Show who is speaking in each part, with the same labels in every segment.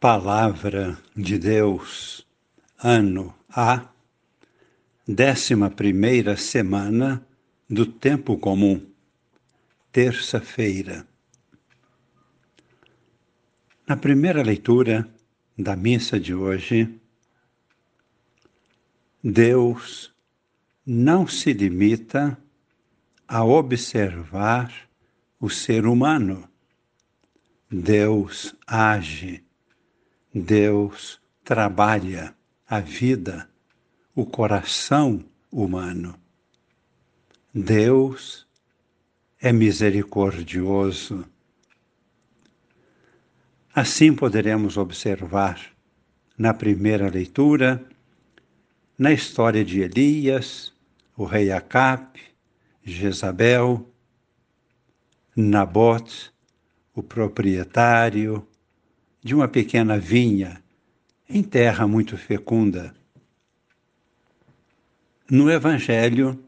Speaker 1: Palavra de Deus, ano A, décima primeira semana do Tempo Comum, terça-feira. Na primeira leitura da missa de hoje, Deus não se limita a observar o ser humano. Deus age Deus trabalha a vida, o coração humano. Deus é misericordioso. Assim poderemos observar na primeira leitura, na história de Elias, o rei Acabe, Jezabel, Nabote, o proprietário, de uma pequena vinha em terra muito fecunda. No Evangelho,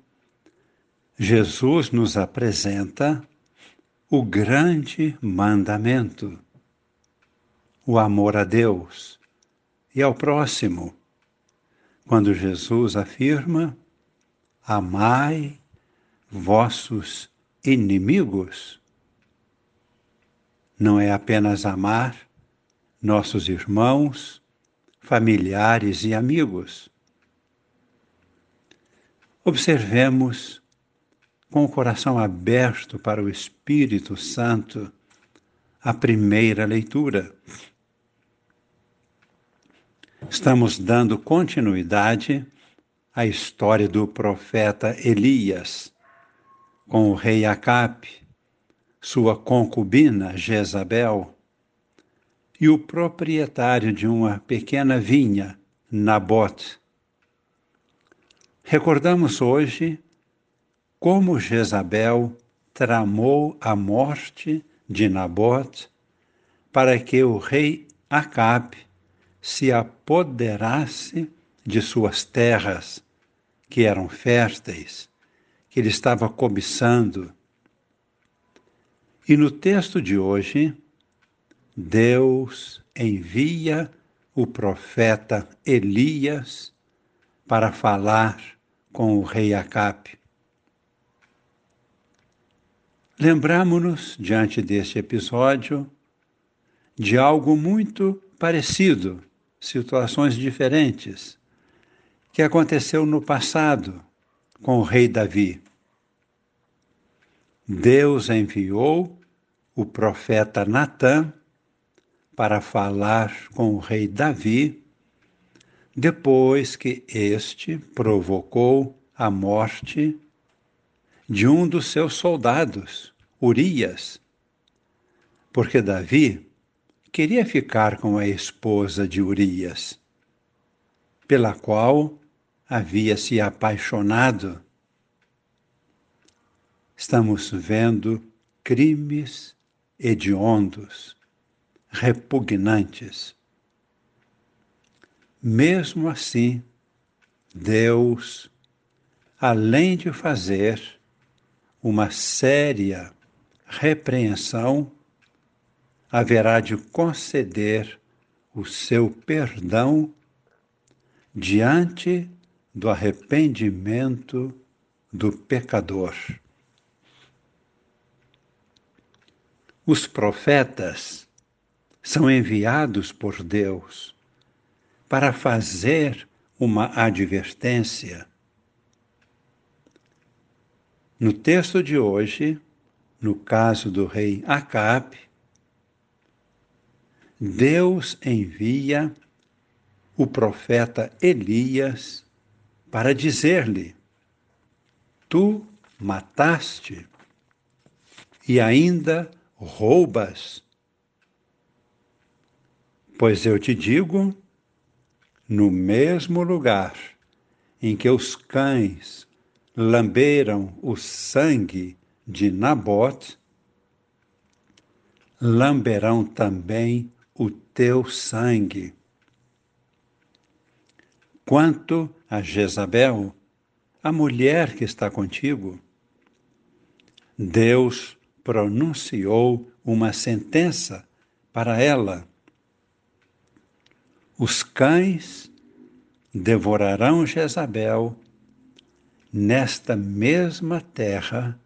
Speaker 1: Jesus nos apresenta o grande mandamento, o amor a Deus e ao próximo, quando Jesus afirma: Amai vossos inimigos. Não é apenas amar nossos irmãos, familiares e amigos. Observemos com o coração aberto para o Espírito Santo a primeira leitura. Estamos dando continuidade à história do profeta Elias com o rei Acabe, sua concubina Jezabel e o proprietário de uma pequena vinha, Nabote. Recordamos hoje como Jezabel tramou a morte de Nabote para que o rei Acabe se apoderasse de suas terras, que eram férteis, que ele estava cobiçando. E no texto de hoje, Deus envia o profeta Elias para falar com o rei Acabe. Lembramos-nos, diante deste episódio, de algo muito parecido, situações diferentes, que aconteceu no passado com o rei Davi. Deus enviou o profeta Natã para falar com o rei Davi, depois que este provocou a morte de um dos seus soldados, Urias, porque Davi queria ficar com a esposa de Urias, pela qual havia se apaixonado. Estamos vendo crimes hediondos repugnantes. Mesmo assim, Deus, além de fazer uma séria repreensão, haverá de conceder o seu perdão diante do arrependimento do pecador. Os profetas são enviados por Deus para fazer uma advertência. No texto de hoje, no caso do rei Acabe, Deus envia o profeta Elias para dizer-lhe: Tu mataste e ainda roubas Pois eu te digo, no mesmo lugar em que os cães lamberam o sangue de Nabote, lamberão também o teu sangue. Quanto a Jezabel, a mulher que está contigo, Deus pronunciou uma sentença para ela Os cães devorarão Jezabel nesta mesma terra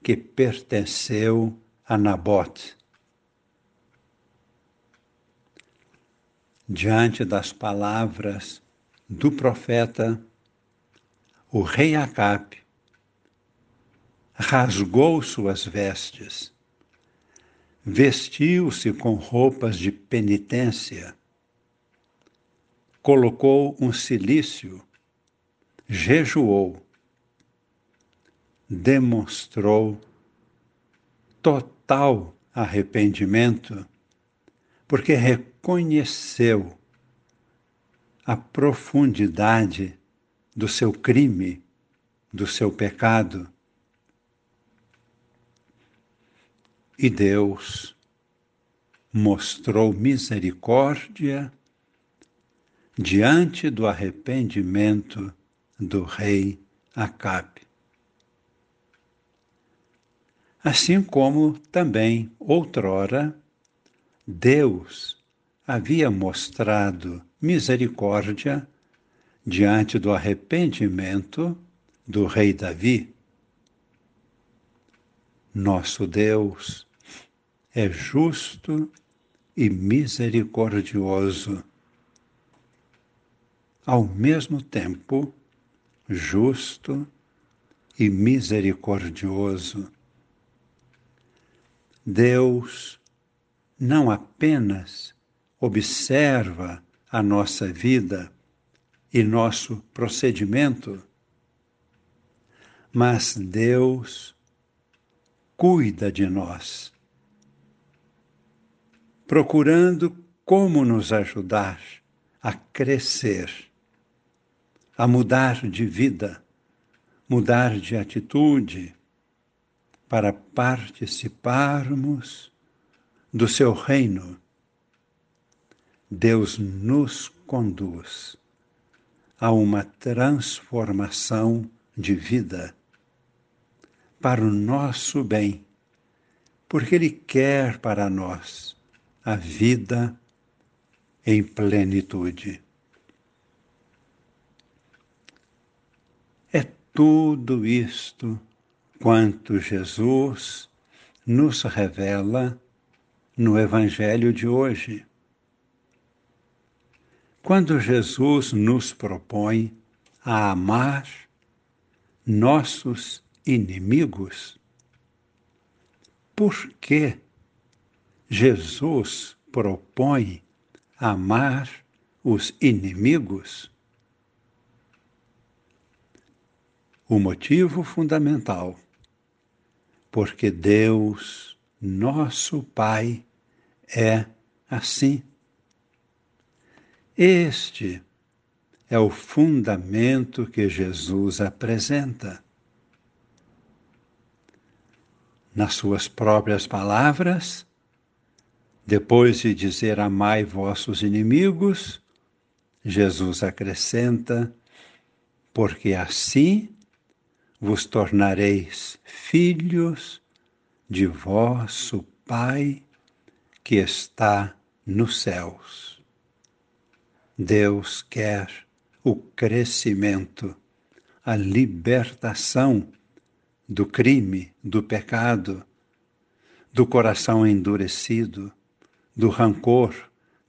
Speaker 1: que pertenceu a Nabote. Diante das palavras do profeta, o rei Acabe rasgou suas vestes, vestiu-se com roupas de penitência, colocou um cilício, jejuou, demonstrou total arrependimento, porque reconheceu a profundidade do seu crime, do seu pecado. E Deus mostrou misericórdia diante do arrependimento do rei Acabe. Assim como também outrora Deus havia mostrado misericórdia diante do arrependimento do rei Davi. Nosso Deus é justo e misericordioso ao mesmo tempo justo e misericordioso. Deus não apenas observa a nossa vida e nosso procedimento, mas Deus cuida de nós, procurando como nos ajudar a crescer a mudar de vida, mudar de atitude, para participarmos do seu reino. Deus nos conduz a uma transformação de vida para o nosso bem, porque Ele quer para nós a vida em plenitude. Tudo isto quanto Jesus nos revela no Evangelho de hoje. Quando Jesus nos propõe a amar nossos inimigos, por que Jesus propõe amar os inimigos? O motivo fundamental, porque Deus, nosso Pai, é assim. Este é o fundamento que Jesus apresenta. Nas suas próprias palavras, depois de dizer amai vossos inimigos, Jesus acrescenta: porque assim vos tornareis filhos de vosso Pai que está nos céus. Deus quer o crescimento, a libertação do crime, do pecado, do coração endurecido, do rancor,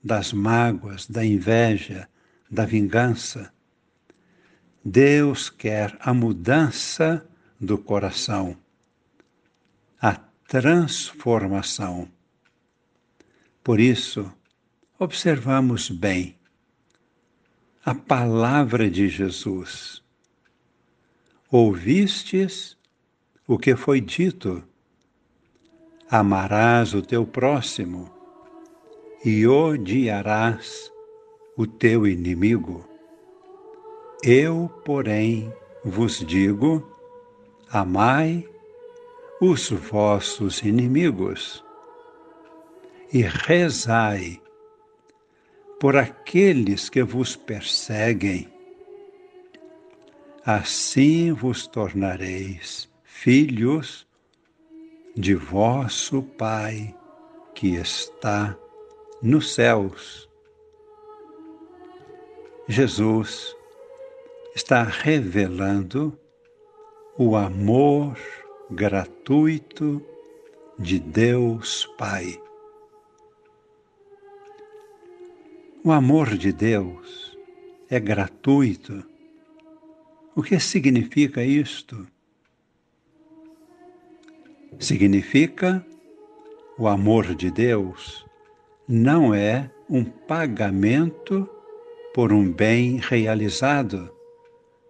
Speaker 1: das mágoas, da inveja, da vingança Deus quer a mudança do coração, a transformação. Por isso, observamos bem a palavra de Jesus. Ouvistes o que foi dito: amarás o teu próximo e odiarás o teu inimigo. Eu, porém, vos digo: amai os vossos inimigos e rezai por aqueles que vos perseguem. Assim vos tornareis filhos de vosso Pai que está nos céus. Jesus está revelando o amor gratuito de Deus Pai. O amor de Deus é gratuito. O que significa isto? Significa o amor de Deus não é um pagamento por um bem realizado,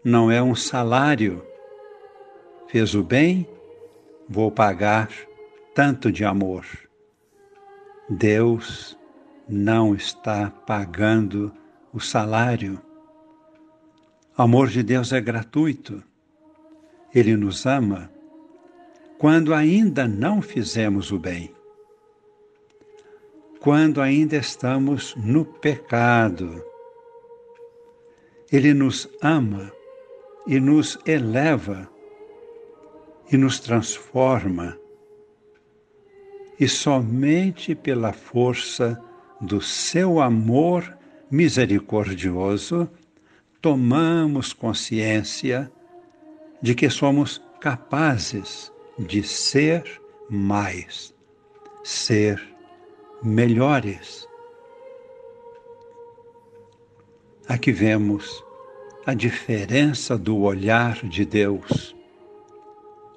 Speaker 1: não é um salário. Fez o bem, vou pagar tanto de amor. Deus não está pagando o salário. O amor de Deus é gratuito. Ele nos ama quando ainda não fizemos o bem, quando ainda estamos no pecado. Ele nos ama e nos eleva e nos transforma e somente pela força do seu amor misericordioso tomamos consciência de que somos capazes de ser mais, ser melhores. Aqui vemos a diferença do olhar de Deus,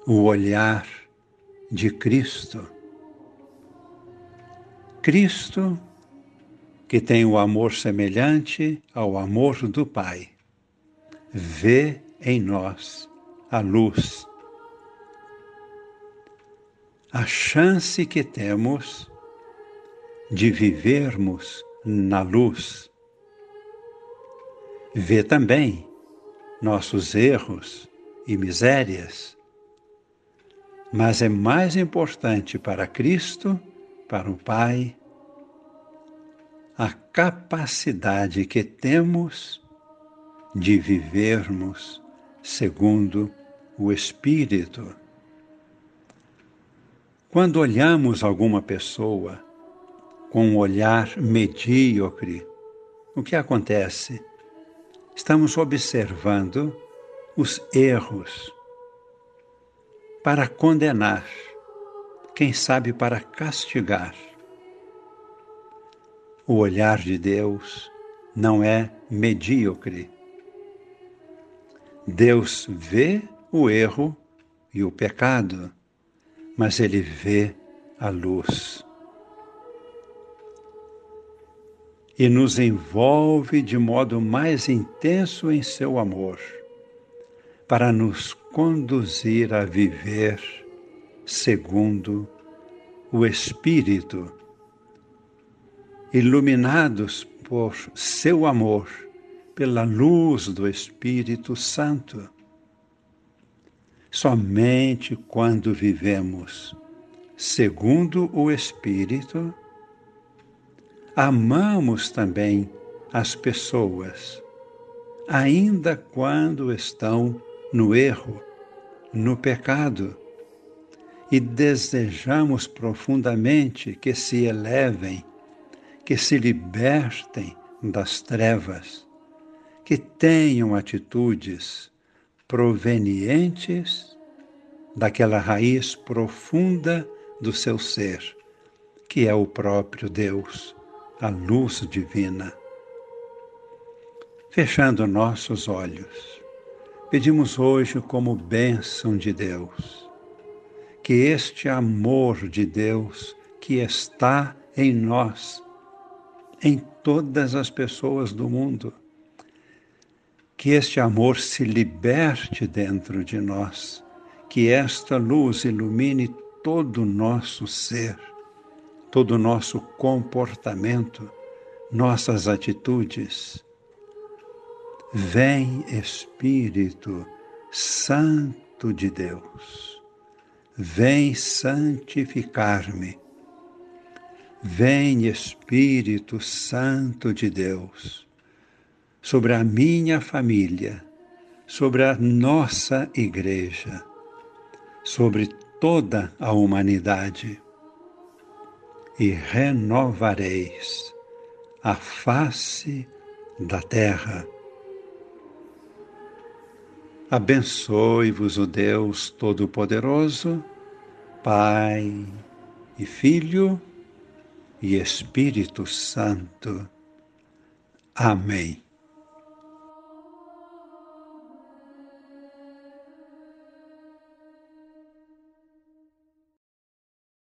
Speaker 1: o olhar de Cristo Cristo, que tem o amor semelhante ao amor do Pai, vê em nós a luz. A chance que temos de vivermos na luz. Vê também nossos erros e misérias. Mas é mais importante para Cristo para o Pai a capacidade que temos de vivermos segundo o Espírito. Quando olhamos alguma pessoa com um olhar medíocre, o que acontece? Estamos observando os erros para condenar quem sabe para castigar. O olhar de Deus não é medíocre. Deus vê o erro e o pecado, mas ele vê a luz. E nos envolve de modo mais intenso em seu amor, para nos conduzir a viver segundo o Espírito, iluminados por seu amor, pela luz do Espírito Santo. Somente quando vivemos segundo o Espírito, amamos também as pessoas, ainda quando estão no erro, no pecado e desejamos profundamente que se elevem, que se libertem das trevas, que tenham atitudes provenientes daquela raiz profunda do seu ser, que é o próprio Deus, a luz divina. Fechando nossos olhos, pedimos hoje como bênção de Deus que este amor de Deus que está em nós, em todas as pessoas do mundo, que este amor se liberte dentro de nós, que esta luz ilumine todo o nosso ser, todo o nosso comportamento, nossas atitudes. Vem Espírito Santo de Deus Vem santificar-me. Vem Espírito Santo de Deus sobre a minha família, sobre a nossa igreja, sobre toda a humanidade. E renovareis a face da terra. Abençoe-vos o Deus Todo-Poderoso, Pai e Filho e Espírito Santo. Amém.